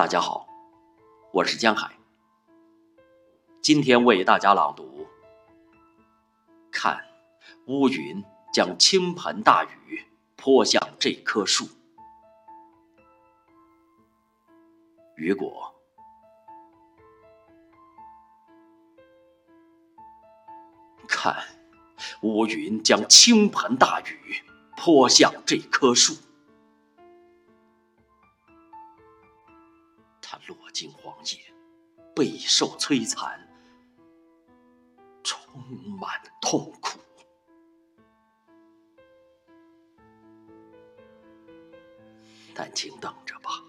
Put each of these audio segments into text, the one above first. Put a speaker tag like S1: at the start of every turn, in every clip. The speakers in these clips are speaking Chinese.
S1: 大家好，我是江海。今天为大家朗读：看，乌云将倾盆大雨泼向这棵树。雨果，看，乌云将倾盆大雨泼向这棵树。他落进黄叶，备受摧残，充满痛苦。但请等着吧，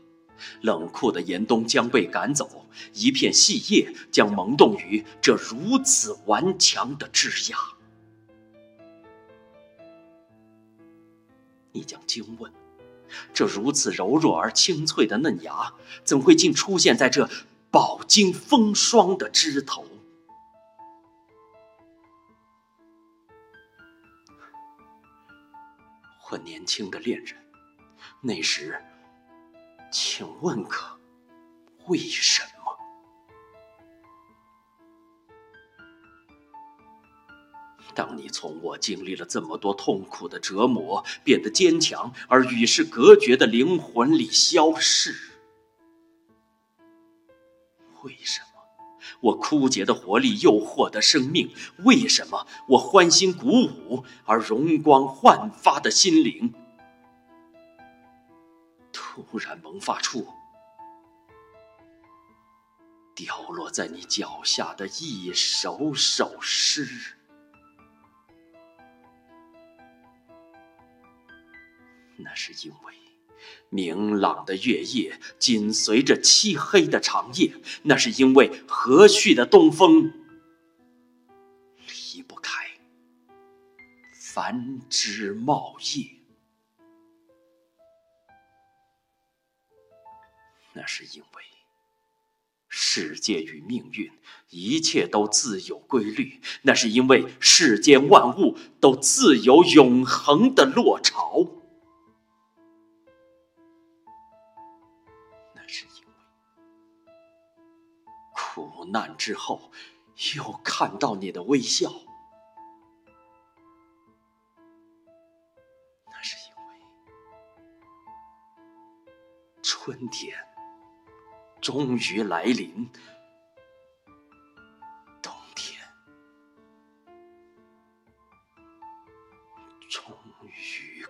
S1: 冷酷的严冬将被赶走，一片细叶将萌动于这如此顽强的枝桠。你将惊问。这如此柔弱而清脆的嫩芽，怎会竟出现在这饱经风霜的枝头？我年轻的恋人，那时，请问可为什么？当你从我经历了这么多痛苦的折磨，变得坚强而与世隔绝的灵魂里消逝，为什么我枯竭的活力又获得生命？为什么我欢欣鼓舞而容光焕发的心灵，突然萌发出掉落在你脚下的一首首诗？那是因为明朗的月夜紧随着漆黑的长夜，那是因为和煦的东风离不开繁枝茂叶，那是因为世界与命运一切都自有规律，那是因为世间万物都自有永恒的落潮。是因为苦难之后又看到你的微笑那是因为春天终于来临冬天终于